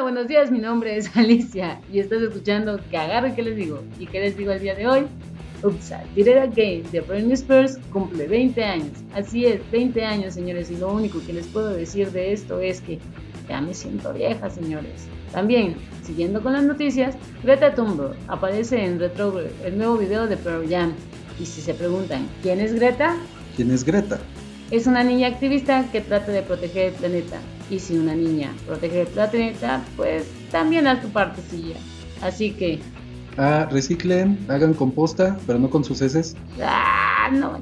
Hola, buenos días, mi nombre es Alicia y estás escuchando que agarre que les digo. ¿Y qué les digo el día de hoy? Upside Tirera Game de Britney Spears cumple 20 años. Así es, 20 años, señores, y lo único que les puedo decir de esto es que ya me siento vieja, señores. También, siguiendo con las noticias, Greta Thunberg aparece en Retro, el nuevo video de Pearl Jam. Y si se preguntan, ¿quién es Greta? ¿Quién es Greta? Es una niña activista que trata de proteger el planeta. Y si una niña protege el planeta, pues también haz tu partecilla. Así que... Ah, reciclen, hagan composta, pero no con sus heces. Ah, no.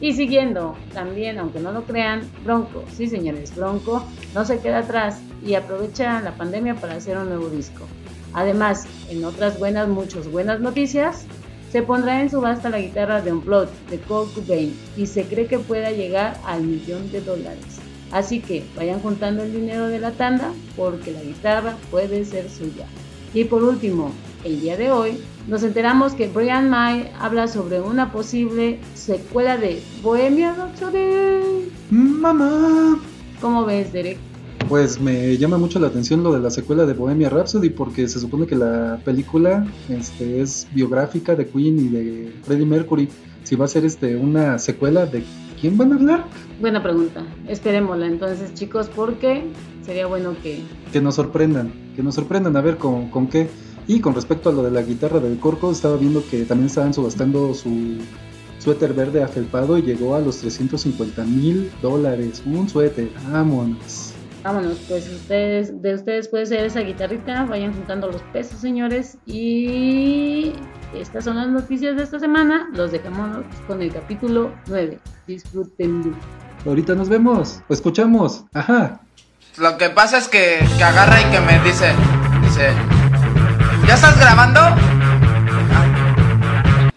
Y siguiendo, también, aunque no lo crean, Bronco, sí señores, Bronco no se queda atrás y aprovecha la pandemia para hacer un nuevo disco. Además, en otras buenas, muchas buenas noticias, se pondrá en subasta la guitarra de Unplugged de Kurt Cobain y se cree que pueda llegar al millón de dólares. Así que vayan juntando el dinero de la tanda porque la guitarra puede ser suya. Y por último, el día de hoy nos enteramos que Brian May habla sobre una posible secuela de Bohemia Rhapsody. Mamá. ¿Cómo ves, Derek? Pues me llama mucho la atención lo de la secuela de Bohemia Rhapsody porque se supone que la película este, es biográfica de Queen y de Freddie Mercury. Si va a ser este, una secuela, ¿de quién van a hablar? Buena pregunta. Esperémosla entonces, chicos, porque sería bueno que... Que nos sorprendan, que nos sorprendan a ver con, con qué. Y con respecto a lo de la guitarra del Corco, estaba viendo que también estaban subastando su suéter verde afelpado y llegó a los 350 mil dólares. Un suéter, vámonos. Vámonos, pues ustedes, de ustedes puede ser esa guitarrita, vayan juntando los pesos, señores. Y estas son las noticias de esta semana. Los dejamos con el capítulo 9. Disfruten. Ahorita nos vemos, o escuchamos. Ajá. Lo que pasa es que, que agarra y que me dice, dice, ¿ya estás grabando?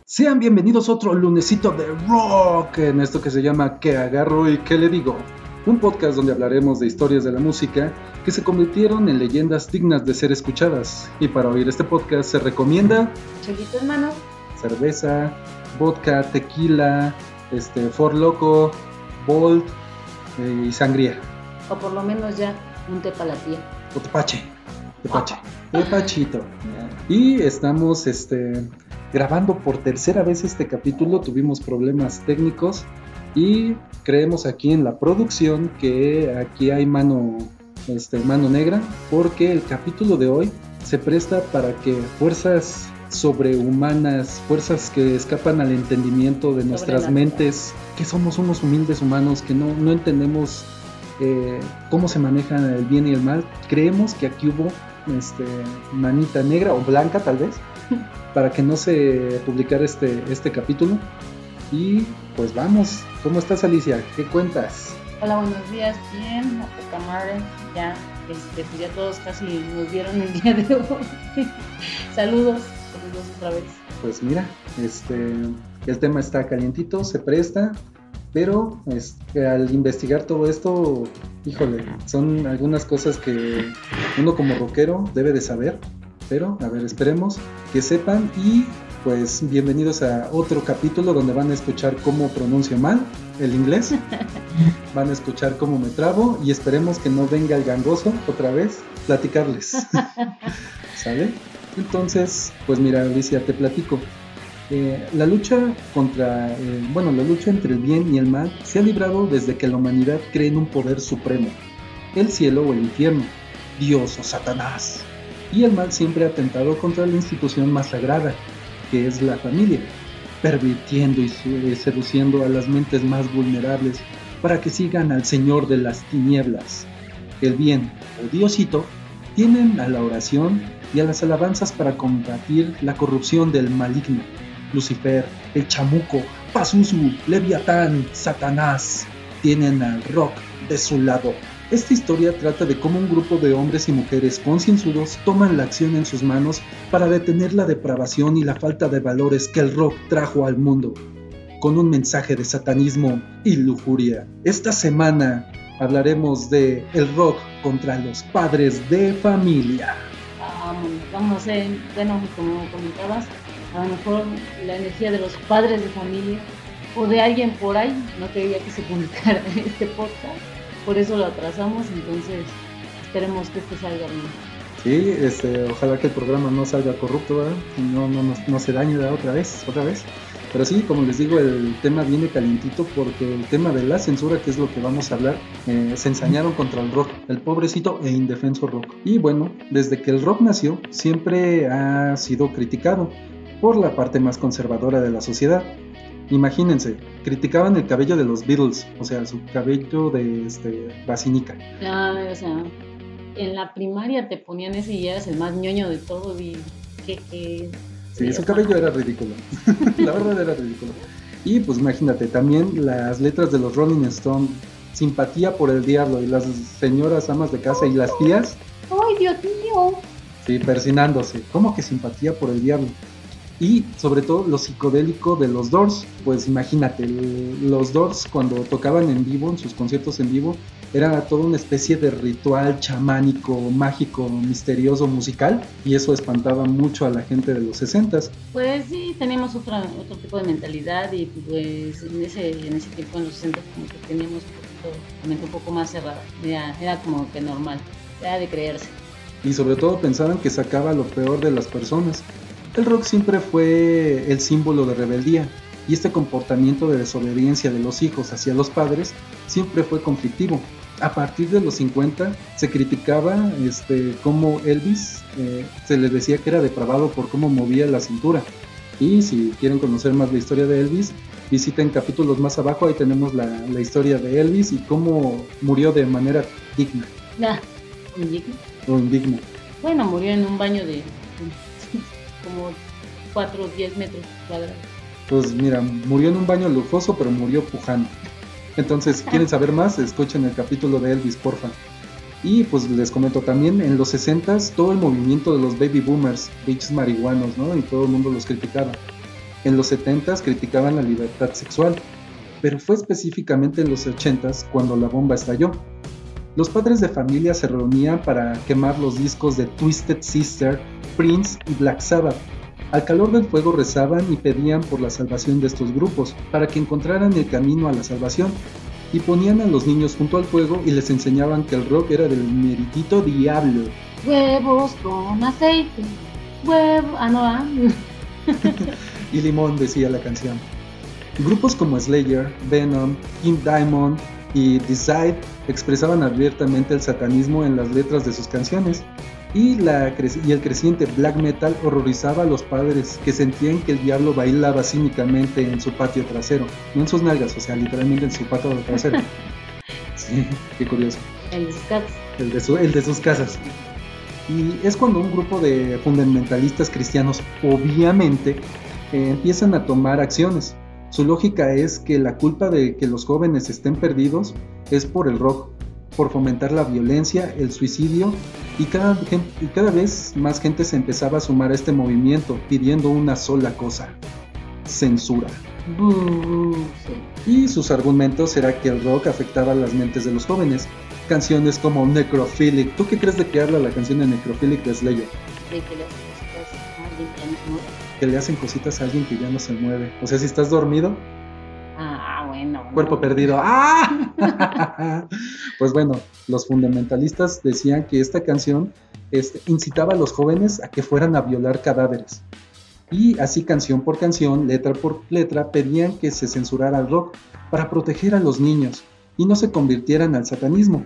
Sean bienvenidos a otro lunesito de rock en esto que se llama ¿Qué agarro y qué le digo? Un podcast donde hablaremos de historias de la música que se convirtieron en leyendas dignas de ser escuchadas. Y para oír este podcast se recomienda Chelito hermano, cerveza, vodka, tequila, este, For Loco, Bolt eh, y sangría. O por lo menos ya un tepalapía. O tepache, tepache, tepachito. Y estamos este, grabando por tercera vez este capítulo, tuvimos problemas técnicos y creemos aquí en la producción que aquí hay mano, este, mano negra, porque el capítulo de hoy se presta para que fuerzas sobrehumanas, fuerzas que escapan al entendimiento de nuestras mentes, que somos unos humildes humanos, que no, no entendemos eh, cómo se manejan el bien y el mal, creemos que aquí hubo este, manita negra o blanca tal vez, para que no se publicara este, este capítulo. Y pues vamos, ¿cómo estás Alicia? ¿Qué cuentas? Hola, buenos días, bien, a poca madre, ya, este, pues ya todos casi nos vieron el día de hoy. saludos, saludos otra vez. Pues mira, este, el tema está calientito, se presta, pero este, al investigar todo esto, híjole, son algunas cosas que uno como rockero debe de saber, pero a ver, esperemos que sepan y pues bienvenidos a otro capítulo donde van a escuchar cómo pronuncio mal el inglés, van a escuchar cómo me trabo y esperemos que no venga el gangoso otra vez platicarles. ¿Sale? Entonces, pues mira, Alicia, te platico. Eh, la lucha contra, eh, bueno, la lucha entre el bien y el mal se ha librado desde que la humanidad cree en un poder supremo, el cielo o el infierno, Dios o Satanás. Y el mal siempre ha atentado contra la institución más sagrada, que es la familia, pervirtiendo y seduciendo a las mentes más vulnerables para que sigan al Señor de las tinieblas. El bien, o Diosito, tienen a la oración y a las alabanzas para combatir la corrupción del maligno. Lucifer, el chamuco, Pazuzu, Leviatán, Satanás, tienen al rock de su lado. Esta historia trata de cómo un grupo de hombres y mujeres concienzudos toman la acción en sus manos para detener la depravación y la falta de valores que el rock trajo al mundo, con un mensaje de satanismo y lujuria. Esta semana hablaremos de el rock contra los padres de familia. vamos a ver, bueno, como comentabas, a lo mejor la energía de los padres de familia o de alguien por ahí no quería que se publicara este podcast por eso lo atrasamos, entonces esperemos que este salga bien. Sí, este, ojalá que el programa no salga corrupto, ¿verdad? No, no, no, no se dañe otra vez, otra vez. Pero sí, como les digo, el tema viene calientito porque el tema de la censura, que es lo que vamos a hablar, eh, se ensañaron contra el rock, el pobrecito e indefenso rock. Y bueno, desde que el rock nació, siempre ha sido criticado por la parte más conservadora de la sociedad. Imagínense, criticaban el cabello de los Beatles, o sea, su cabello de este, basinica. Ah, o sea, en la primaria te ponían ese y eras el más ñoño de todo y que... que Sí, su cabello era ridículo. la verdad era ridículo. Y pues imagínate, también las letras de los Rolling Stones, simpatía por el diablo y las señoras amas de casa y las tías. ¡Ay, Dios mío! Sí, persinándose. ¿Cómo que simpatía por el diablo? Y sobre todo lo psicodélico de los Doors. Pues imagínate, el- los Doors cuando tocaban en vivo, en sus conciertos en vivo, era toda una especie de ritual chamánico, mágico, misterioso, musical. Y eso espantaba mucho a la gente de los 60s. Pues sí, teníamos otra, otro tipo de mentalidad y pues en ese, en ese tiempo, en los 60, como que teníamos un poquito, un poco más cerrada. Era, era como que normal, era de creerse. y sobre todo pensaban que sacaba lo peor de las personas. El rock siempre fue el símbolo de rebeldía y este comportamiento de desobediencia de los hijos hacia los padres siempre fue conflictivo. A partir de los 50 se criticaba este, cómo Elvis eh, se le decía que era depravado por cómo movía la cintura. Y si quieren conocer más la historia de Elvis, visiten capítulos más abajo, ahí tenemos la, la historia de Elvis y cómo murió de manera digna Ya, indigno. o indigna. Bueno, murió en un baño de como 4 o 10 metros cuadrados. Pues mira, murió en un baño lujoso, pero murió pujando. Entonces, si quieren saber más, escuchen el capítulo de Elvis, porfa. Y pues les comento también, en los 60s, todo el movimiento de los baby boomers, bichos marihuanos, ¿no? Y todo el mundo los criticaba. En los 70s criticaban la libertad sexual, pero fue específicamente en los 80s cuando la bomba estalló. Los padres de familia se reunían para quemar los discos de Twisted Sister, Prince y Black Sabbath. Al calor del fuego rezaban y pedían por la salvación de estos grupos, para que encontraran el camino a la salvación. Y ponían a los niños junto al fuego y les enseñaban que el rock era del meritito diablo. Huevos con aceite. Huevo. Ah, no, ah. Y limón decía la canción. Grupos como Slayer, Venom, King Diamond y Decide expresaban abiertamente el satanismo en las letras de sus canciones. Y, la y el creciente black metal horrorizaba a los padres que sentían que el diablo bailaba cínicamente en su patio trasero, no en sus nalgas, o sea, literalmente en su patio trasero. Sí, qué curioso El descarte. el de, su- el de sus casas. Y es cuando un grupo de fundamentalistas cristianos, obviamente, eh, empiezan a tomar acciones. Su lógica es que la culpa de que los jóvenes estén perdidos es por el rock, por fomentar la violencia, el suicidio, y cada, y cada vez más gente se empezaba a sumar a este movimiento pidiendo una sola cosa, censura. Y sus argumentos era que el rock afectaba las mentes de los jóvenes. Canciones como Necrophilic. ¿Tú qué crees de que habla la canción de Necrophilic de Slayer? Que le hacen cositas a alguien que ya no se mueve. O sea, si estás dormido, Ah, bueno. cuerpo perdido. ¡Ah! pues bueno, los fundamentalistas decían que esta canción este, incitaba a los jóvenes a que fueran a violar cadáveres. Y así canción por canción, letra por letra, pedían que se censurara el rock para proteger a los niños y no se convirtieran al satanismo.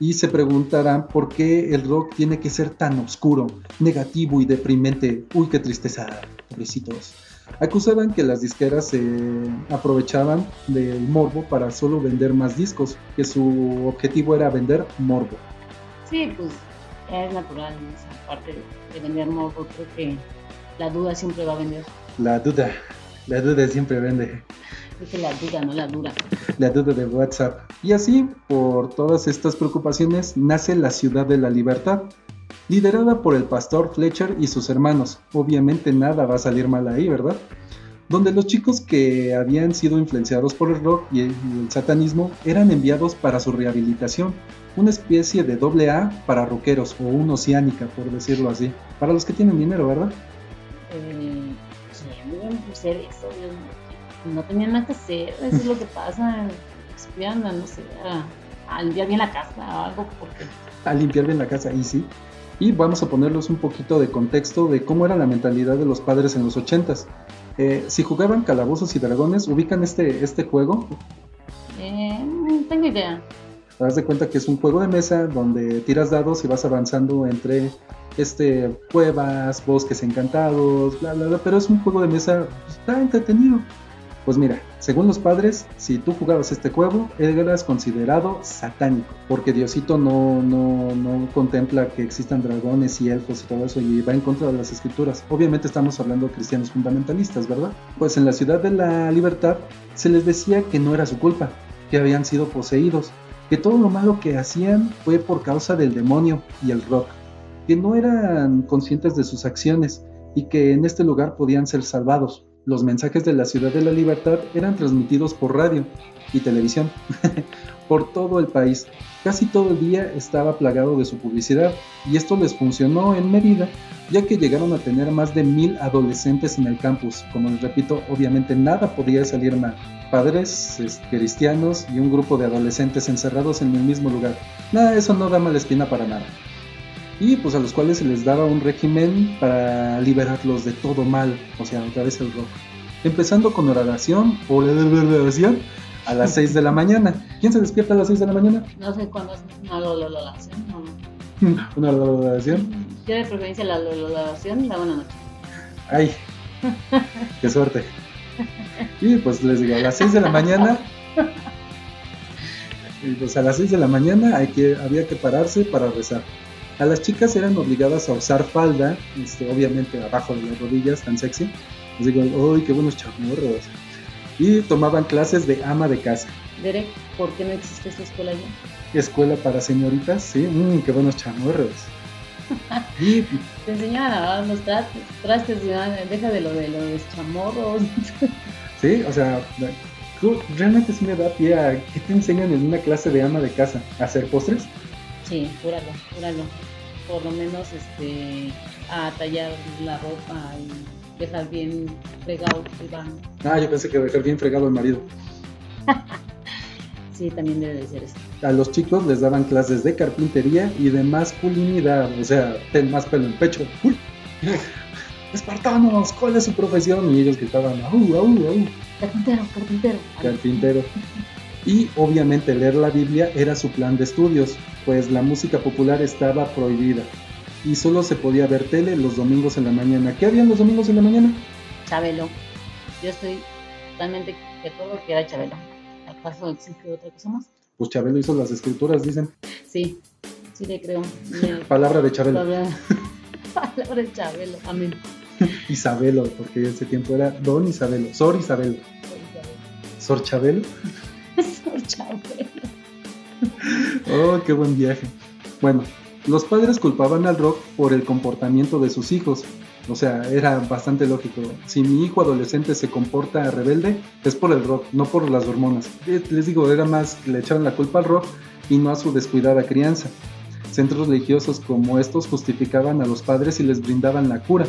Y se preguntarán por qué el rock tiene que ser tan oscuro, negativo y deprimente. Uy, qué tristeza, pobrecitos. Acusaban que las disqueras se aprovechaban del morbo para solo vender más discos, que su objetivo era vender morbo. Sí, pues es natural esa parte de vender morbo. Creo que la duda siempre va a vender. La duda, la duda siempre vende. La duda, no la dura. la duda de WhatsApp. Y así, por todas estas preocupaciones, nace la Ciudad de la Libertad, liderada por el pastor Fletcher y sus hermanos. Obviamente nada va a salir mal ahí, ¿verdad? Donde los chicos que habían sido influenciados por el rock y el, y el satanismo eran enviados para su rehabilitación, una especie de doble A para rockeros o un oceánica, por decirlo así, para los que tienen dinero, ¿verdad? Eh, ¿Quién deben hacer eso? Dios mío? No tenían nada que hacer, eso es lo que pasa. A, no sé, a, a limpiar bien la casa o algo, porque A limpiar bien la casa, y sí. Y vamos a ponerlos un poquito de contexto de cómo era la mentalidad de los padres en los 80s. Eh, si jugaban calabozos y dragones, ¿ubican este, este juego? Eh, tengo idea. Haz de cuenta que es un juego de mesa donde tiras dados y vas avanzando entre este, cuevas, bosques encantados, bla, bla, bla, pero es un juego de mesa, pues, está entretenido. Pues mira, según los padres, si tú jugabas este juego, eras considerado satánico, porque Diosito no, no, no contempla que existan dragones y elfos y todo eso y va en contra de las escrituras. Obviamente estamos hablando de cristianos fundamentalistas, ¿verdad? Pues en la ciudad de la libertad se les decía que no era su culpa, que habían sido poseídos, que todo lo malo que hacían fue por causa del demonio y el rock, que no eran conscientes de sus acciones y que en este lugar podían ser salvados. Los mensajes de la ciudad de la libertad eran transmitidos por radio y televisión por todo el país. Casi todo el día estaba plagado de su publicidad y esto les funcionó en medida ya que llegaron a tener más de mil adolescentes en el campus. Como les repito, obviamente nada podía salir mal. Padres cristianos y un grupo de adolescentes encerrados en el mismo lugar. Nada, eso no da mala espina para nada y pues a los cuales se les daba un régimen para liberarlos de todo mal, o sea, otra vez el rock. Empezando con oración o la oración a las 6 de la mañana. ¿Quién se despierta a las 6 de la mañana? No sé cuándo es una oración. ¿Una oración? Yo de preferencia la oración la buena noche. Ay, qué suerte. Y pues les digo, a las 6 de la mañana y pues a las 6 de la mañana hay que, había que pararse para rezar. A las chicas eran obligadas a usar falda, este, obviamente abajo de las rodillas, tan sexy. Les digo, ¡uy, qué buenos chamorros! Y tomaban clases de ama de casa. Derek, ¿por qué no existe esta escuela ya? Escuela para señoritas, sí, mmm, qué buenos chamorros. y, Te enseñaban a lavar los trastes, trastes deja de lo de los chamorros. sí, o sea, realmente sí me da pie a qué te enseñan en una clase de ama de casa, ¿a hacer postres? Sí, júralo, júralo. Por lo menos este a tallar la ropa y dejar bien fregado el baño. Ah, yo pensé que dejar bien fregado el marido. sí, también debe de ser eso. A los chicos les daban clases de carpintería y de masculinidad, o sea, ten más pelo en el pecho. ¡Uy! Espartanos, ¿cuál es su profesión? Y ellos gritaban, ¡au, au, au! Carpintero, carpintero. Carpintero. Y obviamente leer la Biblia era su plan de estudios, pues la música popular estaba prohibida y solo se podía ver tele los domingos en la mañana. ¿Qué habían los domingos en la mañana? Chabelo. Yo estoy totalmente de todo que era Chabelo. ¿Acaso existe otra cosa más? Pues Chabelo hizo las escrituras, dicen. Sí, sí le creo. Palabra de Chabelo. Palabra, de Chabelo, amén. Isabelo, porque ese tiempo era Don Isabelo, Sor Isabelo. Sor Chabelo. Sor Chabelo. oh, qué buen viaje. Bueno, los padres culpaban al rock por el comportamiento de sus hijos. O sea, era bastante lógico. Si mi hijo adolescente se comporta rebelde, es por el rock, no por las hormonas. Eh, les digo, era más que le echaban la culpa al rock y no a su descuidada crianza. Centros religiosos como estos justificaban a los padres y les brindaban la cura.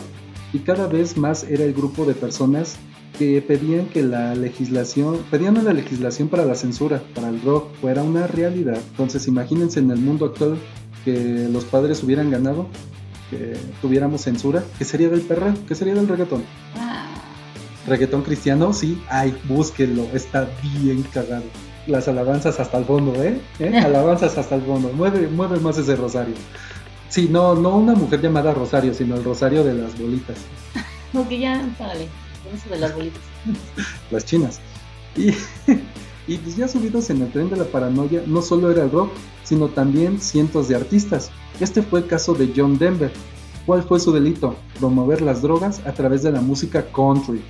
Y cada vez más era el grupo de personas que pedían que la legislación, pedían la legislación para la censura, para el rock, fuera una realidad. Entonces imagínense en el mundo actual que los padres hubieran ganado, que tuviéramos censura, ¿qué sería del perreo? ¿Qué sería del reggaetón? Ah. ¿Reggaetón cristiano? Sí, ay, búsquenlo, está bien cagado. Las alabanzas hasta el fondo, ¿eh? ¿Eh? Alabanzas hasta el fondo, mueve, mueve más ese rosario. Sí, no, no una mujer llamada Rosario, sino el rosario de las bolitas. Ya, las chinas. Y, y pues ya subidos en el tren de la paranoia, no solo era el rock, sino también cientos de artistas. Este fue el caso de John Denver. ¿Cuál fue su delito? Promover las drogas a través de la música country.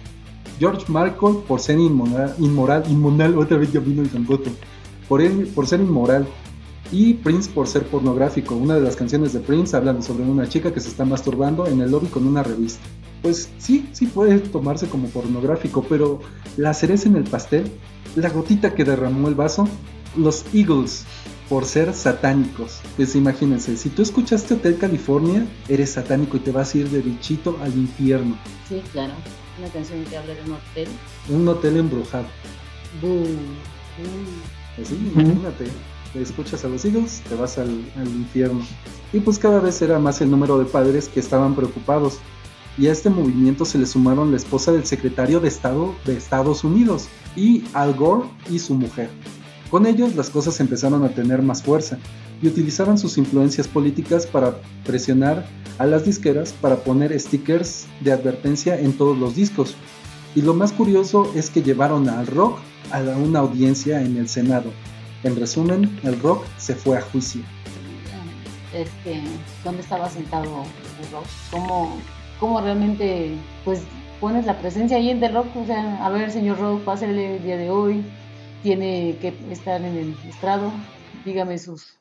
George Michael por ser inmoral, inmoral, otra vez ya vino el por, él, por ser inmoral. Y Prince por ser pornográfico. Una de las canciones de Prince hablan sobre una chica que se está masturbando en el lobby con una revista pues sí, sí puede tomarse como pornográfico, pero la cereza en el pastel, la gotita que derramó el vaso, los Eagles, por ser satánicos. Pues imagínense, si tú escuchaste Hotel California, eres satánico y te vas a ir de bichito al infierno. Sí, claro. Una canción que habla de un hotel. Un hotel embrujado. Boom. Así, imagínate. Escuchas a los Eagles, te vas al, al infierno. Y pues cada vez era más el número de padres que estaban preocupados. Y a este movimiento se le sumaron la esposa del secretario de Estado de Estados Unidos y Al Gore y su mujer. Con ellos las cosas empezaron a tener más fuerza y utilizaban sus influencias políticas para presionar a las disqueras para poner stickers de advertencia en todos los discos. Y lo más curioso es que llevaron al rock a una audiencia en el Senado. En resumen, el rock se fue a juicio. Este, ¿Dónde estaba sentado el rock? ¿Cómo, cómo realmente pues pones la presencia ahí en el rock? O sea, a ver, señor rock, pásale el día de hoy, tiene que estar en el estrado, dígame sus...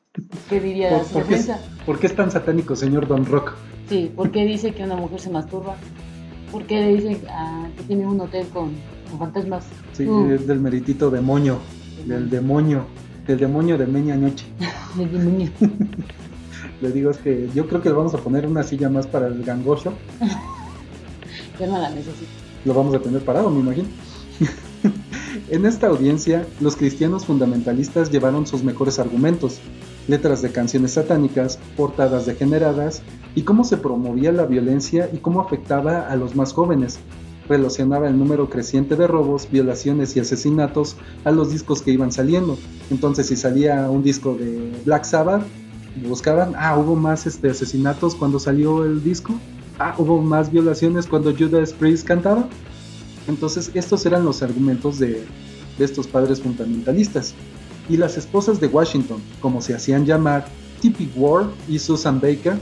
¿Qué diría ¿Por, su por qué, por qué es tan satánico, señor Don Rock? Sí, ¿por qué dice que una mujer se masturba? ¿Por qué dice ah, que tiene un hotel con, con fantasmas? Sí, es del meritito demonio, del demonio, del demonio de meña noche. El demonio. Le digo, es que yo creo que le vamos a poner una silla más para el gangoso. Yo no la necesito. Lo vamos a tener parado, me imagino. en esta audiencia, los cristianos fundamentalistas llevaron sus mejores argumentos, letras de canciones satánicas, portadas degeneradas y cómo se promovía la violencia y cómo afectaba a los más jóvenes. Relacionaba el número creciente de robos, violaciones y asesinatos a los discos que iban saliendo. Entonces, si salía un disco de Black Sabbath, buscaban, ah, hubo más este, asesinatos cuando salió el disco, ah, hubo más violaciones cuando Judas Priest cantaba. Entonces, estos eran los argumentos de, estos padres fundamentalistas. Y las esposas de Washington, como se hacían llamar, Tippi Ward y Susan Baker,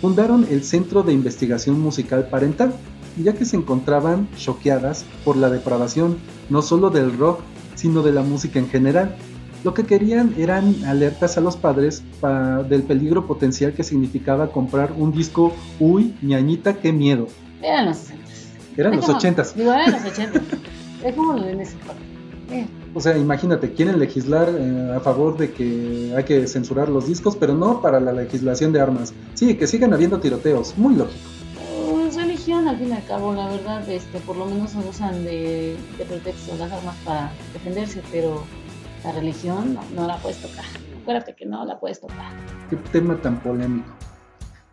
fundaron el Centro de Investigación Musical Parental, ya que se encontraban choqueadas por la depravación no solo del rock, sino de la música en general. Lo que querían eran alertas a los padres pa- del peligro potencial que significaba comprar un disco, uy, ñañita, qué miedo. Eran los 60. Eran los Dejémoslo. ochentas. Digo, eran los 80. Dejémoslo en ese parte. Eh, O sea, imagínate, quieren legislar eh, a favor de que hay que censurar los discos, pero no para la legislación de armas. Sí, que sigan habiendo tiroteos, muy lógico. Religión, al fin y al cabo, la verdad, este, por lo menos usan de, de pretexto las armas para defenderse, pero la religión no, no la puedes tocar. Acuérdate que no la puedes tocar. Qué tema tan polémico.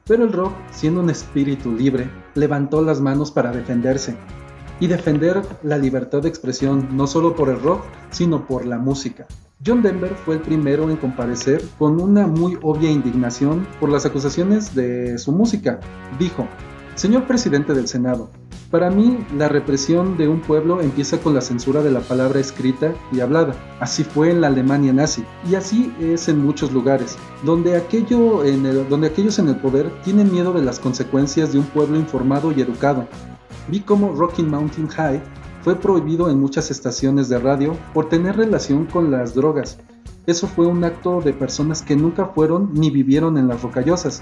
Pero el rock, siendo un espíritu libre, levantó las manos para defenderse y defender la libertad de expresión no solo por el rock, sino por la música. John Denver fue el primero en comparecer con una muy obvia indignación por las acusaciones de su música. Dijo, Señor presidente del Senado, para mí la represión de un pueblo empieza con la censura de la palabra escrita y hablada. Así fue en la Alemania nazi y así es en muchos lugares, donde, aquellos en el poder tienen miedo de las consecuencias de un pueblo informado y educado. Vi cómo Rocky Mountain High fue prohibido en muchas estaciones de radio por tener relación con las drogas. Eso fue un acto de personas que nunca fueron ni vivieron en las rocallosas.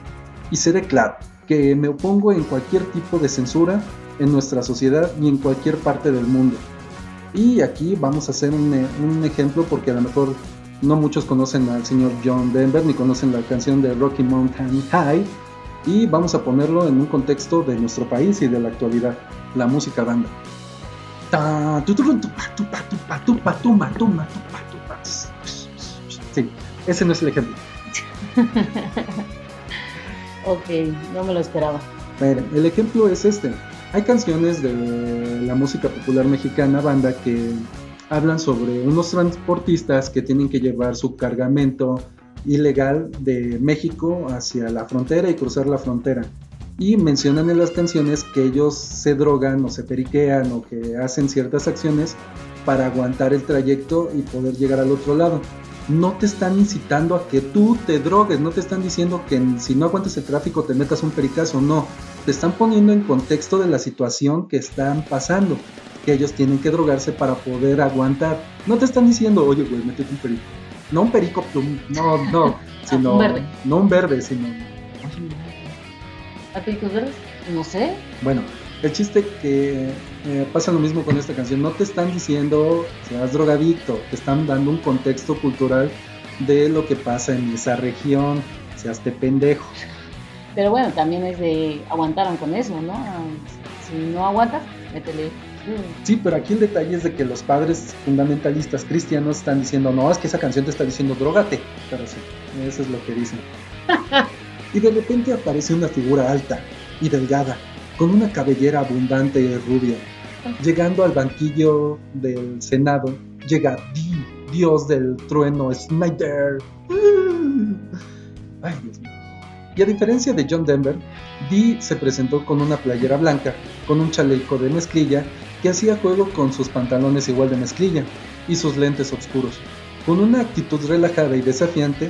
Y seré claro, que me opongo en cualquier tipo de censura en nuestra sociedad y en cualquier parte del mundo. Y aquí vamos a hacer un, eh, un ejemplo porque a lo mejor no muchos conocen al señor John Denver ni conocen la canción de Rocky Mountain High y vamos a ponerlo en un contexto de nuestro país y de la actualidad, la música banda. Sí, ese no es el ejemplo. Ok, no me lo esperaba. Miren, el ejemplo es este. Hay canciones de la música popular mexicana, banda, que hablan sobre unos transportistas que tienen que llevar su cargamento ilegal de México hacia la frontera y cruzar la frontera. Y mencionan en las canciones que ellos se drogan o se periquean o que hacen ciertas acciones para aguantar el trayecto y poder llegar al otro lado. No te están incitando a que tú te drogues, no te están diciendo que si no aguantas el tráfico te metas un pericazo, no. Te están poniendo en contexto de la situación que están pasando, que ellos tienen que drogarse para poder aguantar. No te están diciendo, oye, güey, métete un perico. No un perico, no, no, sino, un verde. no un verde, sino ¿A Pericos Verdes? No sé. Bueno, el chiste que eh, pasa lo mismo con esta canción. No te están diciendo seas drogadicto, te están dando un contexto cultural de lo que pasa en esa región. Seas te pendejo. Pero bueno, también es de aguantaron con eso, ¿no? Si no aguantas, métele Sí, pero aquí el detalle es de que los padres fundamentalistas cristianos están diciendo, no, es que esa canción te está diciendo drogate. Pero sí, eso es lo que dicen. y de repente aparece una figura alta y delgada, con una cabellera abundante y rubia. Llegando al banquillo del Senado, llega Di, dios del trueno Snyder. Ay, Dios mío. Y a diferencia de John Denver, Dee se presentó con una playera blanca, con un chaleco de mezclilla que hacía juego con sus pantalones igual de mezclilla y sus lentes oscuros. Con una actitud relajada y desafiante,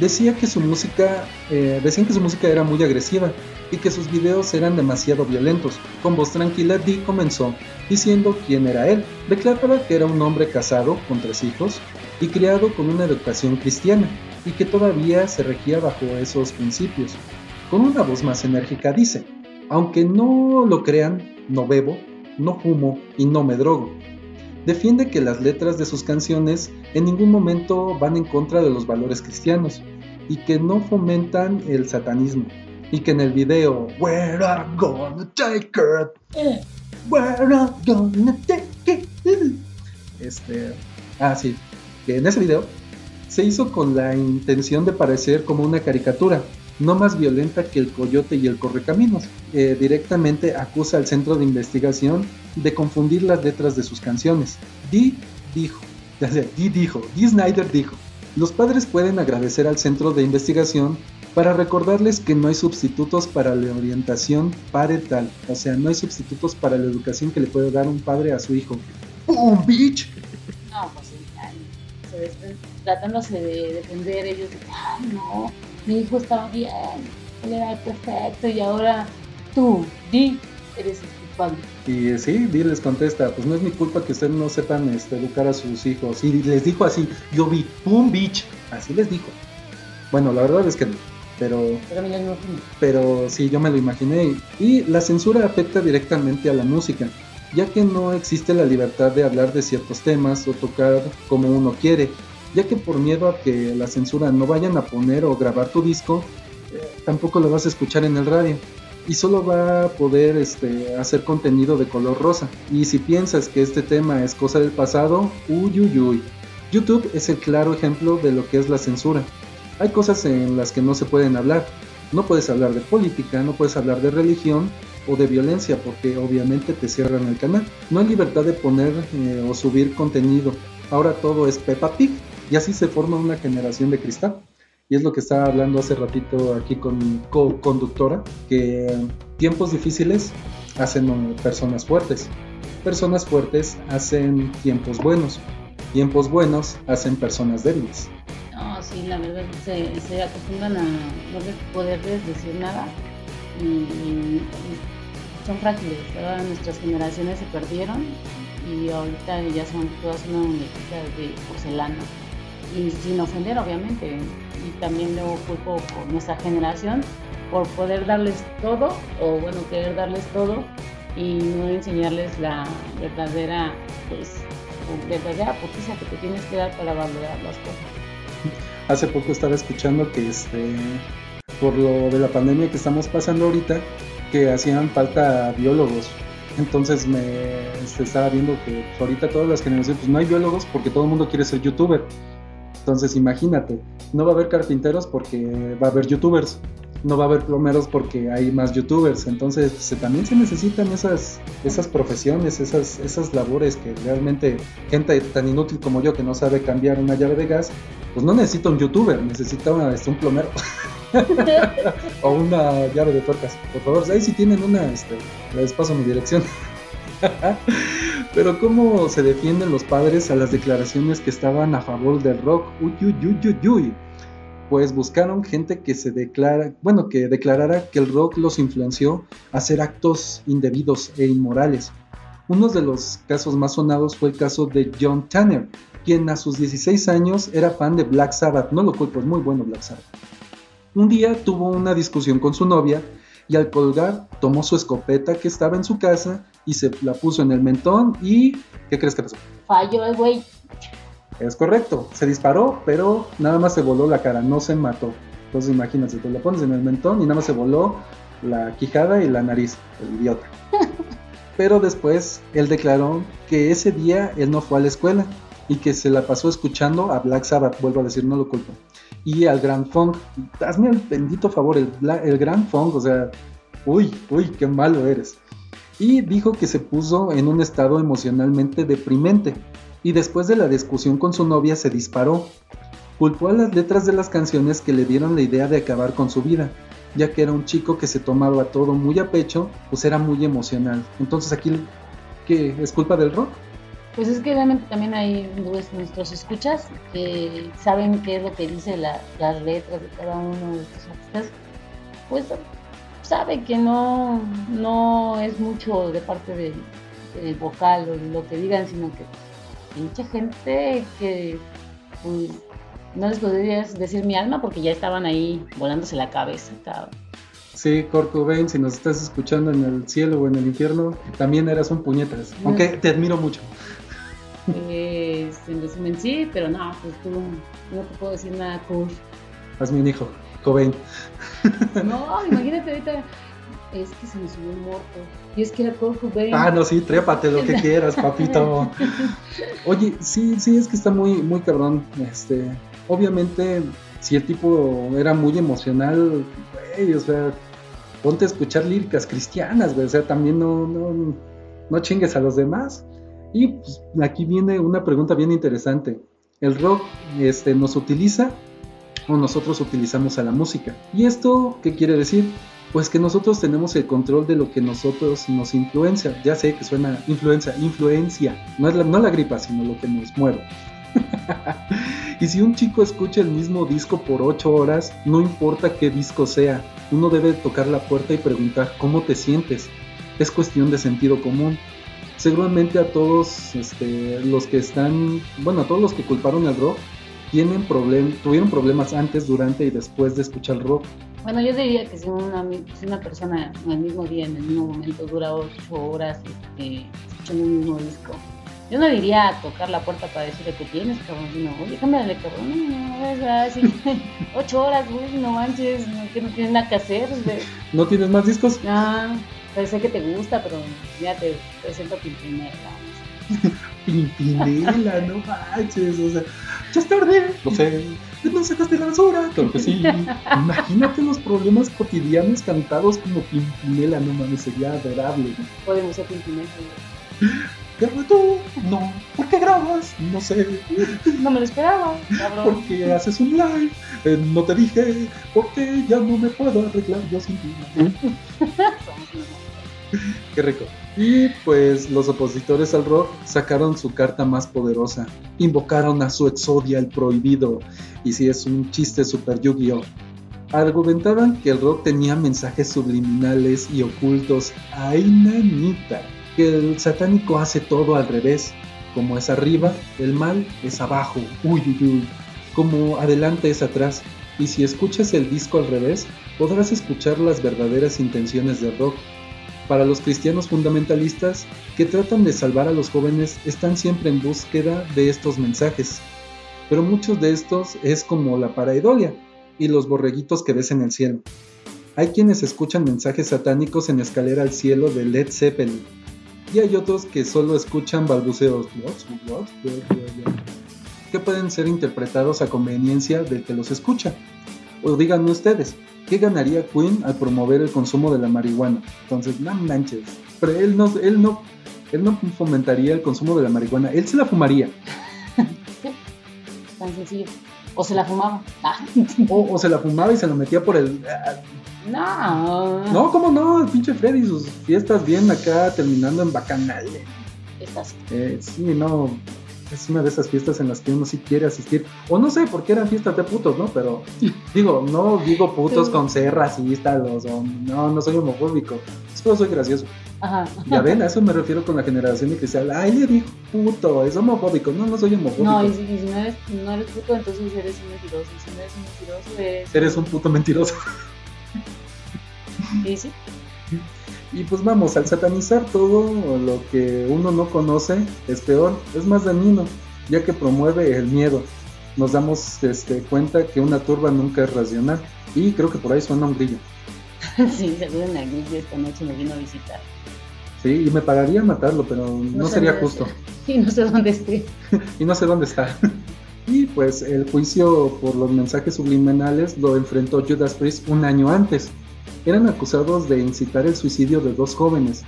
decía que su música, eh, decían que su música era muy agresiva y que sus videos eran demasiado violentos. Con voz tranquila, Dee comenzó diciendo quién era él. Declaraba que era un hombre casado con tres hijos y criado con una educación cristiana y que todavía se regía bajo esos principios. Con una voz más enérgica dice, aunque no lo crean, no bebo, no fumo y no me drogo. Defiende que las letras de sus canciones en ningún momento van en contra de los valores cristianos y que no fomentan el satanismo. Y que en el video Where I'm gonna take it, Where I'm gonna take it, este, ah sí, que en ese video se hizo con la intención de parecer como una caricatura, no más violenta que el coyote y el correcaminos. Eh, directamente acusa al centro de investigación de confundir las letras de sus canciones. Dee dijo, Dee dijo, Dee Snyder dijo, los padres pueden agradecer al centro de investigación para recordarles que no hay sustitutos para la orientación parental, o sea, no hay sustitutos para la educación que le puede dar un padre a su hijo. ¡Boom, bitch! No, pues se tratándose de defender ellos, ay no, mi hijo estaba bien, él era perfecto y ahora tú, Di, eres el culpable. Y sí, Di les contesta, pues no es mi culpa que ustedes no sepan este, educar a sus hijos. Y les dijo así, yo vi, un bitch, así les dijo. Bueno, la verdad es que no. Pero, pero, sí, yo me lo imaginé. Y la censura afecta directamente a la música, ya que no existe la libertad de hablar de ciertos temas o tocar como uno quiere ya que por miedo a que la censura no vayan a poner o grabar tu disco, eh, tampoco lo vas a escuchar en el radio y solo va a poder este, hacer contenido de color rosa. Y si piensas que este tema es cosa del pasado, uy, uy, uy. YouTube es el claro ejemplo de lo que es la censura. Hay cosas en las que no se pueden hablar. No puedes hablar de política, no puedes hablar de religión o de violencia porque obviamente te cierran el canal. No hay libertad de poner eh, o subir contenido. Ahora todo es Peppa Pig y así se forma una generación de cristal. Y es lo que estaba hablando hace ratito aquí con mi co-conductora, que tiempos difíciles hacen personas fuertes. Personas fuertes hacen tiempos buenos. Tiempos buenos hacen personas débiles. No, sí, la verdad, se, se acostumbran a no poderles decir nada y, son frágiles. Todas nuestras generaciones se perdieron y ahorita ya son todas una muñequita de porcelana y sin ofender obviamente. Y también luego culpo por nuestra generación por poder darles todo o bueno, querer darles todo y no enseñarles la verdadera, pues, verdadera potencia que te tienes que dar para valorar las cosas. Hace poco estaba escuchando que este por lo de la pandemia que estamos pasando ahorita, que hacían falta biólogos. Entonces me este, estaba viendo que ahorita todas las generaciones, pues no hay biólogos porque todo el mundo quiere ser youtuber. Entonces imagínate, no va a haber carpinteros porque va a haber youtubers, no va a haber plomeros porque hay más youtubers, entonces también se necesitan esas, esas profesiones, esas, esas labores que realmente gente tan inútil como yo que no sabe cambiar una llave de gas, pues no necesita un youtuber, necesita una, este, un plomero. o una llave de tuercas. Por favor, ahí si tienen una, este, les paso mi dirección. Pero ¿cómo se defienden los padres a las declaraciones que estaban a favor del rock? Uy, uy, uy, uy, uy. Pues buscaron gente que se declara, bueno, que declarara que el rock los influenció a hacer actos indebidos e inmorales. Uno de los casos más sonados fue el caso de John Tanner, quien a sus 16 años era fan de Black Sabbath. No lo culpo, es muy bueno Black Sabbath. Un día tuvo una discusión con su novia y al colgar tomó su escopeta que estaba en su casa y se la puso en el mentón y ¿qué crees que pasó? Falló el güey. Es correcto, se disparó, pero nada más se voló la cara, no se mató. Entonces imagínate, te la pones en el mentón y nada más se voló la quijada y la nariz, el idiota. Pero después él declaró que ese día él no fue a la escuela y que se la pasó escuchando a Black Sabbath, vuelvo a decir, no lo culpo. Y al Grand Funk, hazme el bendito favor, el, el Grand Funk, o sea, uy, uy, qué malo eres. Y dijo que se puso en un estado emocionalmente deprimente. Y después de la discusión con su novia se disparó. Culpó a las letras de las canciones que le dieron la idea de acabar con su vida, ya que era un chico que se tomaba todo muy a pecho, pues era muy emocional. Entonces aquí, ¿qué es culpa del rock? Pues es que realmente también hay nuestros escuchas que saben qué es lo que dice las letras de cada uno de estos artistas. Pues sabe que no, no es mucho de parte del, vocal o lo que digan, sino que mucha gente que pues, no les podrías decir mi alma porque ya estaban ahí volándose la cabeza, cabrón. Sí, Kurt Cobain, si nos estás escuchando en el cielo o en el infierno, también eras un puñetas, aunque te admiro mucho. Pues, en resumen sí, pero no, pues tú no te puedo decir nada cool. Hazme un hijo. Cobain. No, imagínate ahorita. Es que se me subió un muerto. Y es que era Kurt Cobain. Ah, no, sí, trépate lo que quieras, papito. Oye, sí, sí, es que está muy, muy cabrón. Este, obviamente, si el tipo era muy emocional, güey, o sea, ponte a escuchar líricas cristianas, güey. O sea, también no, no, no chingues a los demás. Y pues, aquí viene una pregunta bien interesante. ¿El rock este, nos utiliza o nosotros utilizamos a la música. ¿Y esto qué quiere decir? Pues que nosotros tenemos el control de lo que nosotros nos influencia. Ya sé que suena influencia, influencia. No es la, no la gripa, sino lo que nos mueve. y si un chico escucha el mismo disco por 8 horas, no importa qué disco sea, uno debe tocar la puerta y preguntar cómo te sientes. Es cuestión de sentido común. Seguramente a todos este, los que están, bueno, a todos los que culparon al rock, tienen problem tuvieron problemas antes, durante y después de escuchar rock. Bueno, yo diría que si una, si una persona en el mismo día, en el mismo momento, dura ocho horas eh, escuchando un mismo disco, yo no diría a tocar la puerta para decirle que tienes, cabrón, sino, oye, cámbiale, cabrón, no, no, es así, ocho horas, güey, no manches, no, que no tienes nada que hacer. ¿No tienes más discos? Ah, pues sé que te gusta, pero ya te presento Pimpinela. Pimpinela, no manches, o sea, ya es tarde, no sé, no sacaste la basura, claro que sí. Imagínate los problemas cotidianos cantados como Pimpinela, no mames, sería adorable. Podemos ser Pimpinela. Graba tú, no, ¿por qué grabas? No sé. No me lo esperaba, cabrón. Porque haces un live, eh, no te dije, porque ya no me puedo arreglar yo sin ti. Qué rico. Y pues los opositores al rock sacaron su carta más poderosa. Invocaron a su exodia el prohibido. Y si es un chiste super Yu-Gi-Oh! Argumentaban que el rock tenía mensajes subliminales y ocultos. ¡Ay, nanita! Que el satánico hace todo al revés. Como es arriba, el mal es abajo. Uy, uy, uy. Como adelante es atrás. Y si escuchas el disco al revés, podrás escuchar las verdaderas intenciones del rock para los cristianos fundamentalistas que tratan de salvar a los jóvenes están siempre en búsqueda de estos mensajes. Pero muchos de estos es como la paraidolia y los borreguitos que ves en el cielo. Hay quienes escuchan mensajes satánicos en Escalera al Cielo de Led Zeppelin. Y hay otros que solo escuchan balbuceos que pueden ser interpretados a conveniencia del que los escucha. O díganme ustedes, ¿qué ganaría Queen al promover el consumo de la marihuana? Entonces, no manches. Pero él no, él no, él no fomentaría el consumo de la marihuana, él se la fumaría. Tan sencillo. O se la fumaba. O, se la fumaba y se lo metía por el. No. No, ¿cómo no? El pinche Freddy, sus fiestas bien acá, terminando en bacanales. Eh, sí, no es una de esas fiestas en las que uno sí quiere asistir. O no sé, porque eran fiestas de putos, ¿no? Pero digo, no digo putos con ser racistas, o, no, no soy homofóbico. Solo soy gracioso. Ajá. Ya ven, a eso me refiero con la generación de cristal. Ay, le dijo puto, es homofóbico. No, no soy homofóbico. No, y si, no, eres, no, eres, puto, entonces eres un mentiroso. Y si no eres un mentiroso, eres. Eres un puto mentiroso. ¿Y sí? Y pues vamos, al satanizar todo lo que uno no conoce es peor, es más dañino, ya que promueve el miedo. Nos damos este, cuenta que una turba nunca es racional. Y creo que por ahí suena un grillo. sí, seguro el grillo esta noche me vino a visitar. Sí, y me pagaría matarlo, pero no, sé sería justo. Y no sé dónde esté. y no sé dónde está. y pues el juicio por los mensajes subliminales lo enfrentó Judas Priest un año antes. Eran acusados de incitar el suicidio de dos jóvenes.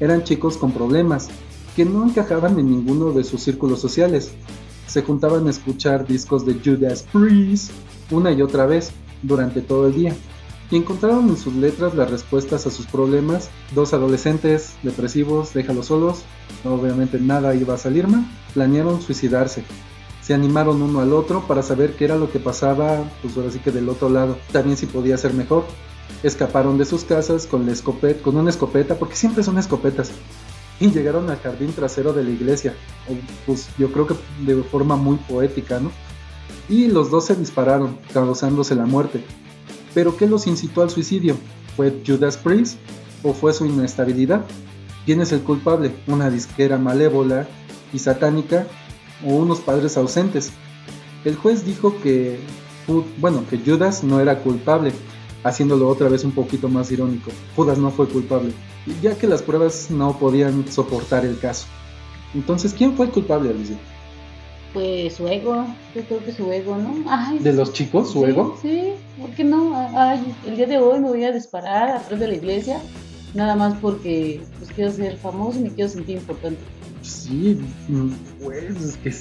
Eran chicos con problemas, que no encajaban en ninguno de sus círculos sociales. Se juntaban a escuchar discos de Judas Priest una y otra vez durante todo el día y encontraron en sus letras las respuestas a sus problemas. Dos adolescentes depresivos, déjalos solos, obviamente nada iba a salir mal, planearon suicidarse. Se animaron uno al otro para saber qué era lo que pasaba, pues ahora sí que del otro lado, también si podía ser mejor. Escaparon de sus casas con una escopeta, porque siempre son escopetas, y llegaron al jardín trasero de la iglesia. Pues yo creo que de forma muy poética, ¿no? Y los dos se dispararon, causándose la muerte. Pero ¿qué los incitó al suicidio? ¿Fue Judas Priest o fue su inestabilidad? ¿Quién es el culpable? ¿Una disquera malévola y satánica o unos padres ausentes? El juez dijo que, bueno, que Judas no era culpable, haciéndolo otra vez un poquito más irónico. Judas no fue culpable, ya que las pruebas no podían soportar el caso. Entonces, ¿quién fue el culpable, Alicia? Pues su ego, yo creo que su ego, ¿no? Ay, ¿De los chicos, su sí, ego? Sí, ¿por qué no? Ay, el día de hoy me voy a disparar atrás de la iglesia, nada más porque pues, quiero ser famoso y me quiero sentir importante. Sí, mm, pues es que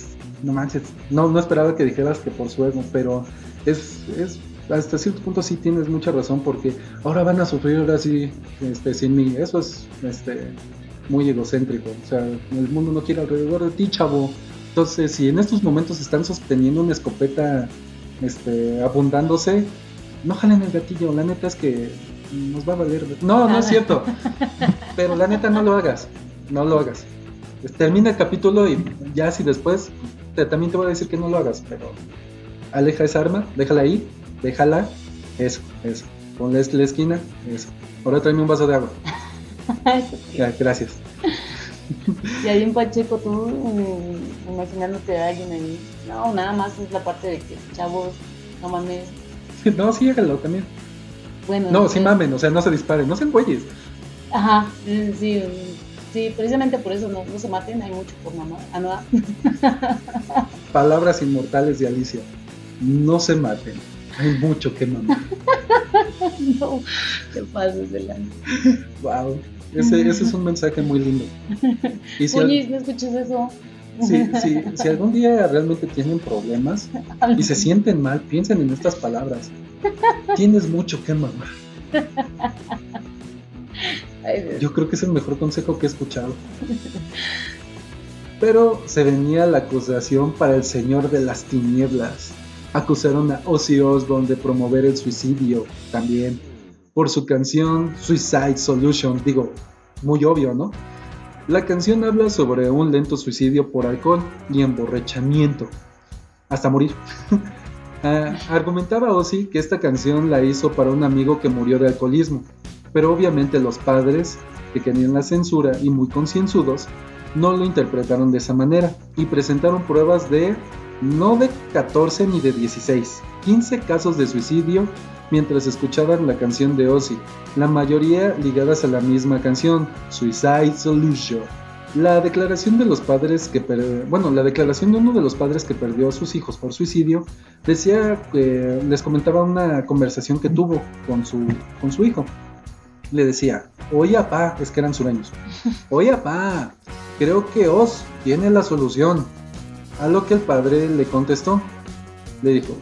no manches, no, no esperaba que dijeras que por su ego, pero es, es hasta cierto punto sí tienes mucha razón porque ahora van a sufrir ahora sí este, sin mí, eso es este, muy egocéntrico, o sea, el mundo no quiere alrededor de ti, chavo. Entonces, si en estos momentos están sosteniendo una escopeta este, apuntándose, no jalen el gatillo, la neta es que nos va a valer. No, no es cierto, pero la neta no lo hagas, no lo hagas. Termina el capítulo y ya si después te- también te voy a decir que no lo hagas, pero aleja esa arma, déjala ahí, déjala, eso, eso, ponle la esquina, eso. Ahora tráeme un vaso de agua. Ya, gracias. Y ahí en Pacheco tú mm, imaginándote a alguien ahí. No, nada más es la parte de que chavos, no mames. No, sí, hágalo también. Bueno, No, sí mamen, o sea, no se disparen, no sean güeyes. Ajá, sí, sí, sí, precisamente por eso no, no se maten, hay mucho por mamá. Ah, no, Palabras inmortales de Alicia. No se maten. Hay mucho que mamar. no, te pases de la. Wow. Ese, ese es un mensaje muy lindo. Y si, al- Oye, ¿no escuchas eso? si- si- si algún día realmente tienen problemas y se sienten mal, piensen en estas palabras. Tienes mucho que mamar. Yo creo que es el mejor consejo que he escuchado. Pero se venía la acusación para el señor de las tinieblas. Acusaron a Ozzy Osbourne de promover el suicidio también por su canción Suicide Solution. Digo, muy obvio, ¿no? La canción habla sobre un lento suicidio por alcohol y emborrachamiento. Hasta morir. Ah, argumentaba Ozzy que esta canción la hizo para un amigo que murió de alcoholismo pero obviamente los padres, que querían la censura y muy concienzudos, no lo interpretaron de esa manera y presentaron pruebas de no de 14 ni de 16, 15 casos de suicidio mientras escuchaban la canción de Ozzy, la mayoría ligadas a la misma canción, Suicide Solution. La declaración de los padres que bueno, la declaración de uno de los padres que perdió a sus hijos por suicidio decía que les comentaba una conversación que tuvo con su con su hijo le decía, oye papá, es que eran sureños, oye papá, creo que Oz tiene la solución. A lo que el padre le contestó, le dijo,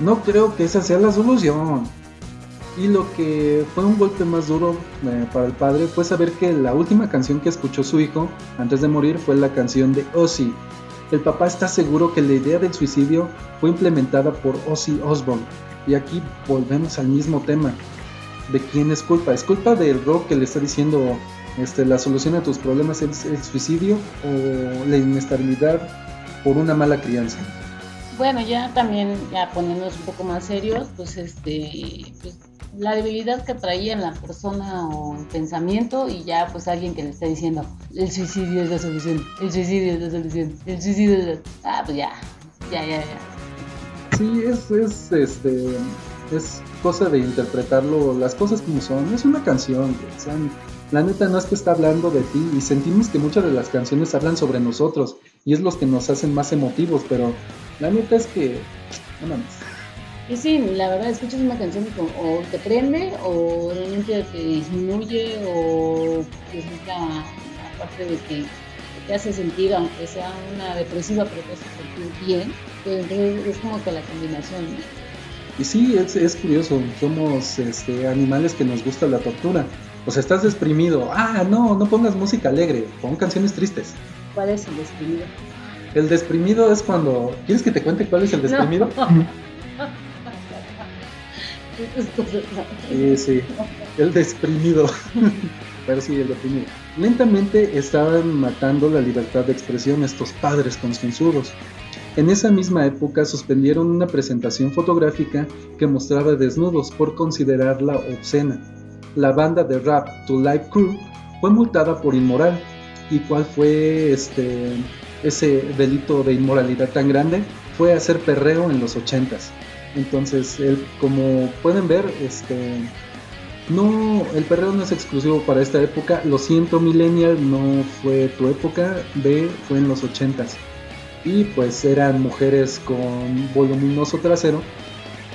no creo que esa sea la solución. Y lo que fue un golpe más duro eh, para el padre fue saber que la última canción que escuchó su hijo antes de morir fue la canción de Ozzy. El papá está seguro que la idea del suicidio fue implementada por Ozzy Osbourne. Y aquí volvemos al mismo tema de quién es culpa. ¿Es culpa del rock que le está diciendo este, la solución a tus problemas es el suicidio o la inestabilidad por una mala crianza? Bueno, ya también, ya poniéndonos un poco más serios, pues este, pues, la debilidad que traía en la persona o el pensamiento y ya pues alguien que le está diciendo, el suicidio es la solución, el suicidio es la solución, el suicidio es la... Ah, pues ya, ya, ya, ya. Sí, es, es, este, es cosa de interpretarlo las cosas como son. Es una canción, güey, sean, La neta no es que está hablando de ti y sentimos que muchas de las canciones hablan sobre nosotros y es los que nos hacen más emotivos, pero la neta es que no mames. Y sí, la verdad, escuchas una canción como, o te prende o realmente te disminuye o resulta, aparte de que te hace sentir, aunque sea una depresiva, pero te hace sentir bien. Entonces es como que la combinación. ¿no? Y sí, es, es curioso, somos este, animales que nos gusta la tortura. O sea, estás desprimido. Ah, no, no pongas música alegre, pon canciones tristes. ¿Cuál es el desprimido? El desprimido es cuando... ¿Quieres que te cuente cuál es el desprimido? Sí, sí, el desprimido. Pero sí, el deprimido. Lentamente estaban matando la libertad de expresión estos padres concienzudos. En esa misma época suspendieron una presentación fotográfica que mostraba desnudos por considerarla obscena. La banda de rap To Life Crew fue multada por inmoral. ¿Y cuál fue este ese delito de inmoralidad tan grande? Fue hacer perreo en los ochentas. Entonces, el, como pueden ver, este no, el perreo no es exclusivo para esta época. Lo siento, Millennial, no fue tu época. B fue en los ochentas y pues eran mujeres con voluminoso trasero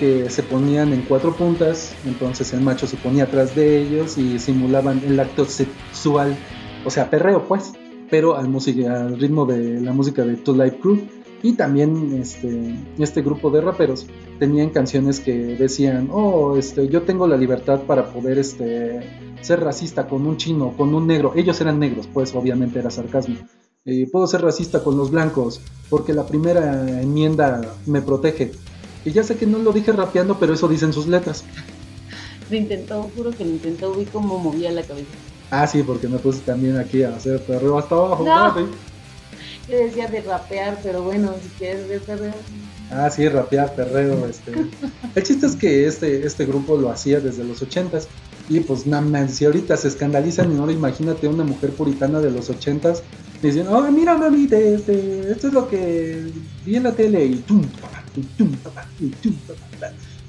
que se ponían en cuatro puntas, entonces el macho se ponía atrás de ellos y simulaban el acto sexual, o sea, perreo pues, pero al, al ritmo de la música de Two Life Crew. Y también este, este grupo de raperos tenían canciones que decían, oh, este, yo tengo la libertad para poder este, ser racista con un chino, con un negro, ellos eran negros, pues obviamente era sarcasmo. Eh, puedo ser racista con los blancos porque la primera enmienda me protege. Y ya sé que no lo dije rapeando, pero eso dicen sus letras. Lo intentó, juro que lo intentó, vi cómo movía la cabeza. Ah, sí, porque me puse también aquí a hacer perreo hasta abajo. No. Yo decía de rapear, pero bueno, si quieres ver perreo. Ah, sí, rapear, perreo. Este. El chiste es que este, este grupo lo hacía desde los ochentas. Y pues, nada si ahorita se escandalizan y ahora imagínate una mujer puritana de los ochentas dicen, oh, mira mami, este, esto es lo que vi en la tele y tum,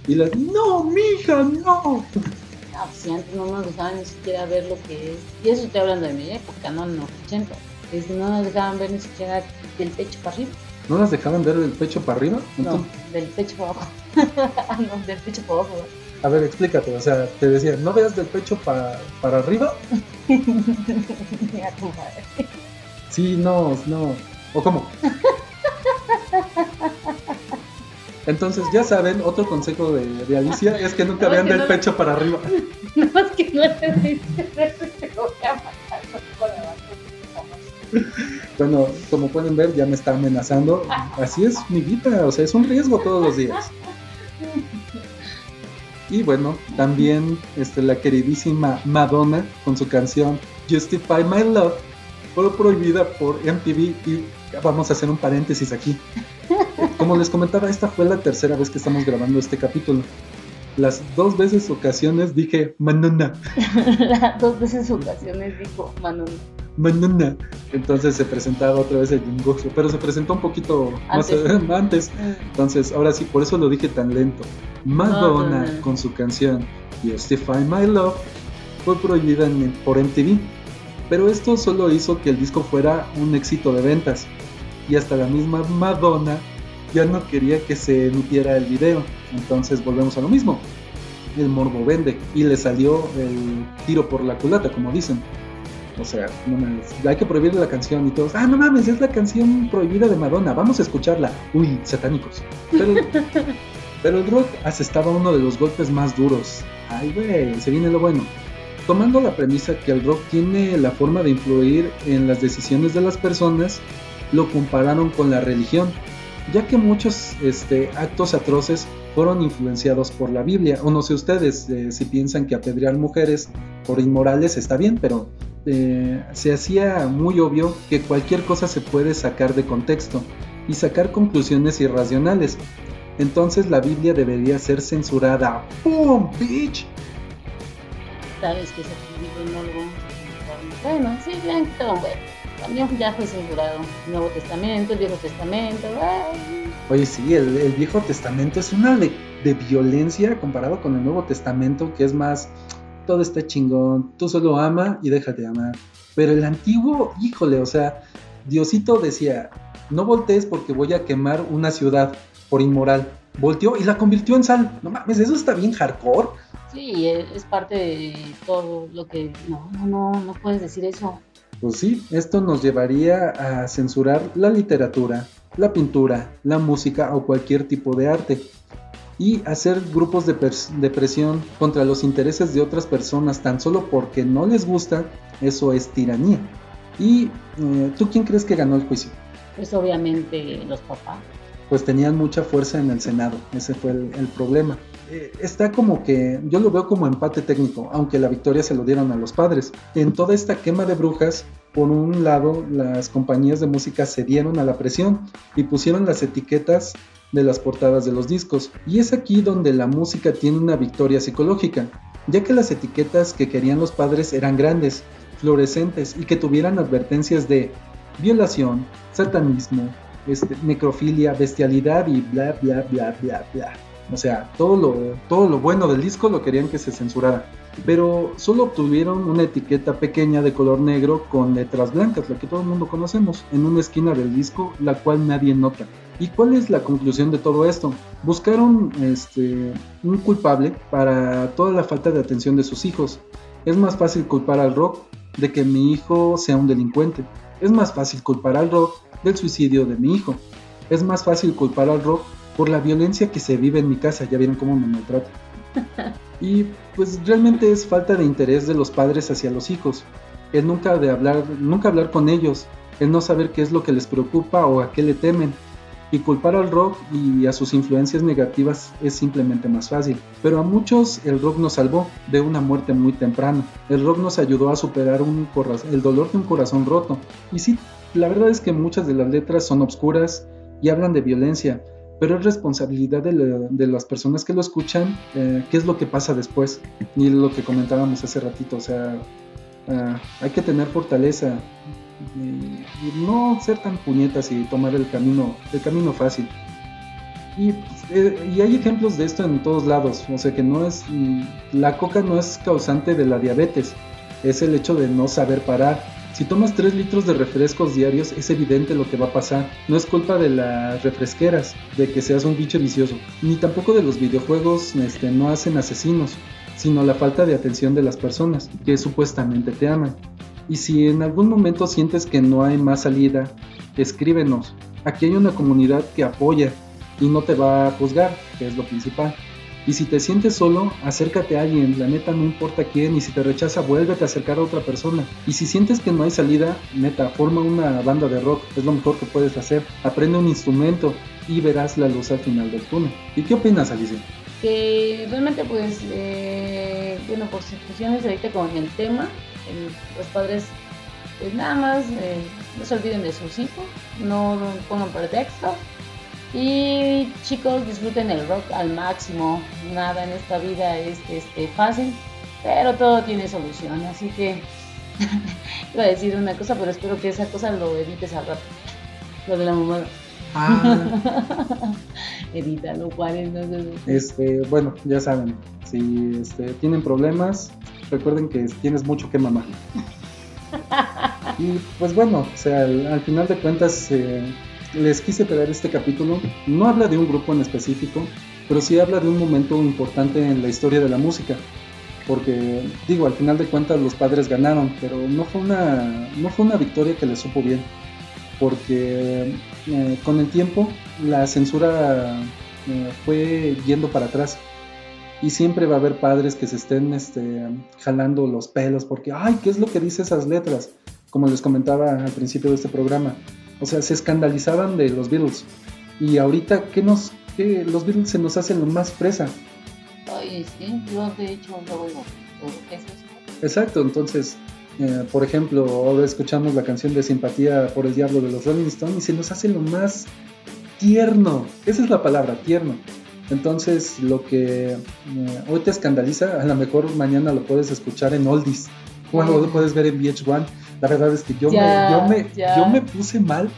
y las, no, mija, no. Ah, si antes no nos dejaban ni siquiera ver lo que es, y eso estoy hablando de mi época, no en los 80, es, no nos dejaban ver ni siquiera del pecho para arriba. ¿No las dejaban ver del pecho para arriba? No, del pecho para abajo. no, del pecho para abajo. A ver, explícate, o sea, te decían, ¿no veas del pecho pa, para arriba? Mira tu madre. Sí, no, no. ¿O cómo? Entonces, ya saben, otro consejo de, de Alicia es que nunca No, vean que del no- pecho para arriba. No es que no te dice, te voy a matar con la Bueno, como pueden ver, ya me está amenazando. Así es, mi vida, o sea, es un riesgo todos los días. Y bueno, también este, la queridísima Madonna con su canción Justify My Love fue prohibida por MTV y vamos a hacer un paréntesis aquí. Como les comentaba, esta fue la tercera vez que estamos grabando este capítulo. Las dos veces ocasiones dije Madonna, Las dos veces ocasiones dijo Manon. Madonna. Entonces se presentaba otra vez el jingo, pero se presentó un poquito más Antes. antes. Entonces, ahora sí, por eso lo dije tan lento. Madonna Madonna. con su canción Justify My Love fue prohibida en- por MTV, pero esto solo hizo que el disco fuera un éxito de ventas y hasta la misma Madonna ya no quería que se emitiera el video. Entonces volvemos a lo mismo. El morbo vende y le salió el tiro por la culata, como dicen. O sea, no mames, hay que prohibirle la canción y todos, ah, no mames, es la canción prohibida de Madonna, vamos a escucharla. Uy, satánicos. Pero, pero el rock asestaba uno de los golpes más duros. Ay, güey, se viene lo bueno. Tomando la premisa que el rock tiene la forma de influir en las decisiones de las personas, lo compararon con la religión, ya que muchos este, actos atroces fueron influenciados por la Biblia. O no sé ustedes eh, si piensan que apedrear mujeres por inmorales está bien, pero eh, se hacía muy obvio que cualquier cosa se puede sacar de contexto y sacar conclusiones irracionales. Entonces la Biblia debería ser censurada. ¡Pum! ¡Bitch! Sabes que ese libro no lo vamos a censurar. Bueno, sí, ya han ya fue censurado. Nuevo Testamento, el Viejo Testamento. ay. Oye, sí, el, el Viejo Testamento es una de, de violencia comparado con el Nuevo Testamento que es más, todo está chingón, tú solo ama y déjate amar. Pero el antiguo, híjole, o sea, Diosito decía, no voltees porque voy a quemar una ciudad por inmoral. Volteó y la convirtió en sal. No mames, eso está bien hardcore. Sí, es parte de todo lo que... No, no, no, no puedes decir eso. Pues sí, esto nos llevaría a censurar la literatura, la pintura, la música o cualquier tipo de arte y hacer grupos de, presión contra los intereses de otras personas tan solo porque no les gusta, eso es tiranía. ¿Y eh, tú quién crees que ganó el juicio? Pues obviamente los papás. Pues tenían mucha fuerza en el Senado, ese fue el, problema. Eh, está como que yo lo veo como empate técnico, aunque la victoria se lo dieron a los padres. En toda esta quema de brujas, por un lado, las compañías de música cedieron a la presión y pusieron las etiquetas de las portadas de los discos. Y es aquí donde la música tiene una victoria psicológica, ya que las etiquetas que querían los padres eran grandes, fluorescentes y que tuvieran advertencias de violación, satanismo, este, necrofilia, bestialidad y bla bla bla bla bla. O sea, todo lo, todo lo bueno del disco lo querían que se censurara. Pero solo obtuvieron una etiqueta pequeña de color negro con letras blancas, la que todo el mundo conocemos, en una esquina del disco, la cual nadie nota. ¿Y cuál es la conclusión de todo esto? Buscaron este, un culpable para toda la falta de atención de sus hijos. Es más fácil culpar al rock de que mi hijo sea un delincuente. Es más fácil culpar al rock del suicidio de mi hijo. Es más fácil culpar al rock por la violencia que se vive en mi casa. Ya vieron cómo me maltrata. Y pues realmente es falta de interés de los padres hacia los hijos. El nunca de hablar, nunca hablar con ellos, el no saber qué es lo que les preocupa o a qué le temen y culpar al rock y a sus influencias negativas es simplemente más fácil. Pero a muchos el rock nos salvó de una muerte muy temprana. El rock nos ayudó a superar un el dolor de un corazón roto. Y sí, la verdad es que muchas de las letras son obscuras y hablan de violencia, pero es responsabilidad de, las personas que lo escuchan eh, qué es lo que pasa después. Y lo que comentábamos hace ratito, o sea, eh, hay que tener fortaleza, y, no ser tan puñetas y tomar el camino, el camino fácil. Y, eh, y, hay ejemplos de esto en todos lados, o sea que no es, la coca no es causante de la diabetes, es el hecho de no saber parar. Si tomas 3 litros de refrescos diarios, es evidente lo que va a pasar. No es culpa de las refresqueras, de que seas un bicho vicioso, ni tampoco de los videojuegos este, no hacen asesinos, sino la falta de atención de las personas, que supuestamente te aman. Y si en algún momento sientes que no hay más salida, escríbenos. Aquí hay una comunidad que apoya y no te va a juzgar, que es lo principal. Y si te sientes solo, acércate a alguien, la neta no importa quién, y si te rechaza, vuélvete a acercar a otra persona. Y si sientes que no hay salida, neta, forma una banda de rock, es lo mejor que puedes hacer. Aprende un instrumento y verás la luz al final del túnel. ¿Y qué opinas, Alicia? Que realmente, pues, eh, bueno, por situaciones ahorita con el tema, los padres pues nada más eh, no se olviden de sus hijos, no pongan pretexto y chicos disfruten el rock al máximo, nada en esta vida es este, fácil, pero todo tiene solución, así que iba a decir una cosa, pero espero que esa cosa lo edites al rato, lo de la mamá. Ah. Edítalo, Juárez. Este, bueno, ya saben, si este, tienen problemas, recuerden que tienes mucho que mamar. y pues bueno, o sea, al, final de cuentas eh, les quise traer este capítulo. No habla de un grupo en específico, pero sí habla de un momento importante en la historia de la música. Porque digo, al final de cuentas los padres ganaron, pero no fue una, no fue una victoria que les supo bien. Porque eh, con el tiempo la censura eh, fue yendo para atrás y siempre va a haber padres que se estén este, jalando los pelos porque, ay, ¿qué es lo que dice esas letras? Como les comentaba al principio de este programa. O sea, se escandalizaban de los Beatles. Y ahorita, ¿qué nos, qué, los Beatles se nos hacen lo más fresa? Ay, sí, yo de hecho no ¿Qué es eso? Exacto, entonces, eh, por ejemplo, ahora escuchamos la canción de Simpatía por el Diablo de los Rolling Stones y se nos hace lo más tierno. Esa es la palabra, tierno. Entonces, lo que eh, hoy te escandaliza, a lo mejor mañana lo puedes escuchar en Oldies. O lo puedes ver en VH1. La verdad es que yo, me, yo, me, yo me puse mal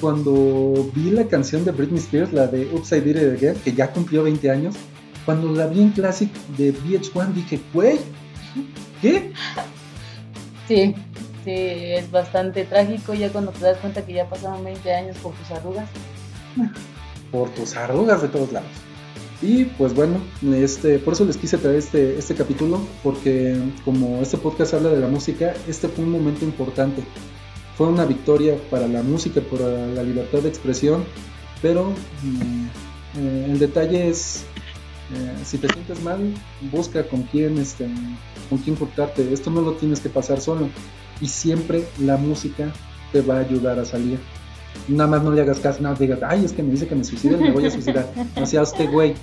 cuando vi la canción de Britney Spears, la de Upside It Again, que ya cumplió 20 años. Cuando la vi en Classic de VH1 dije, güey, ¿Qué? Sí, sí, es bastante trágico ya cuando te das cuenta que ya pasaron 20 años por tus arrugas. Por tus arrugas de todos lados. Y pues bueno, este, por eso les quise traer este, este capítulo, porque como este podcast habla de la música, este fue un momento importante. Fue una victoria para la música, para la libertad de expresión, pero mm, eh, el detalle es, eh, si te sientes mal, busca con quién, este, con quién cortarte. Esto no lo tienes que pasar solo. Y siempre la música te va a ayudar a salir. Nada más no le hagas caso, más digas, ay, es que me dice que me suicide, me voy a suicidar. No sea usted güey,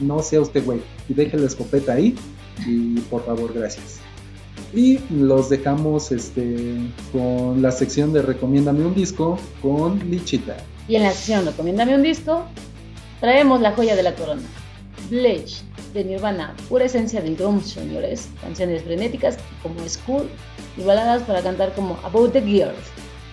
no sea usted güey. Y deje la escopeta ahí y por favor, gracias. Y los dejamos este, con la sección de Recomiéndame un disco con Lichita. Y en la sección Recomiéndame un disco, traemos la joya de la corona. Bleach de Nirvana, pura esencia del grunge, señores. Canciones frenéticas como School y baladas para cantar como About the Girls.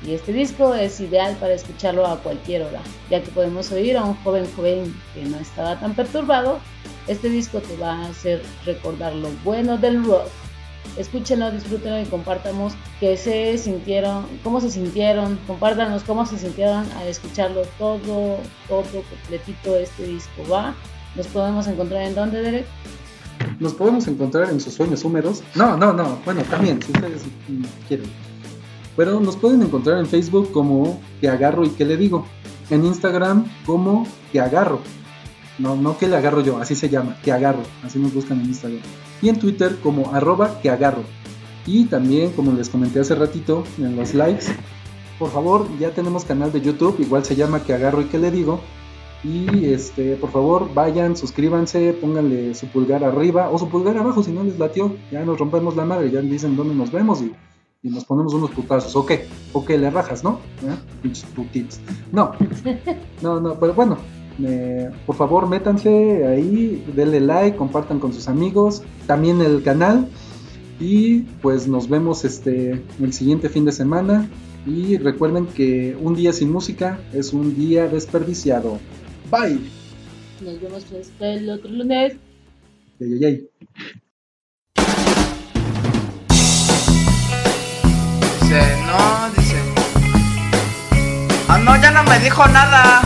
Y este disco es ideal para escucharlo a cualquier hora, ya que podemos oír a un joven joven que no estaba tan perturbado. Este disco te va a hacer recordar lo bueno del rock. Escúchenlo, disfrútenlo y compartamos que se sintieron, cómo se sintieron, compártanos cómo se sintieron al escucharlo todo, todo completito este disco, ¿va? Nos podemos encontrar en dónde, Derek? Nos podemos encontrar en sus sueños húmedos. No, no, no. Bueno, también, si ustedes quieren. Pero nos pueden encontrar en Facebook como que agarro y que le digo. En Instagram como que agarro. No, no que le agarro yo, así se llama, que agarro. Así nos buscan en Instagram. Y en Twitter como arroba que agarro. Y también, como les comenté hace ratito en los likes, por favor, ya tenemos canal de YouTube, igual se llama que agarro y que le digo. Y este, por favor, vayan, suscríbanse, pónganle su pulgar arriba o su pulgar abajo si no les latió. Ya nos rompemos la madre, ya dicen dónde nos vemos y, y nos ponemos unos putazos. Ok, ok, le rajas, ¿no? ¿Eh? Pinches putitos. No, no, no, pero bueno, eh, por favor, métanse ahí, denle like, compartan con sus amigos, también el canal. Y pues nos vemos este el siguiente fin de semana. Y recuerden que un día sin música es un día desperdiciado. Bye. Nos vemos hasta el otro lunes. Yay, yay, yay. No, dice. Ah, no, ya no me dijo nada.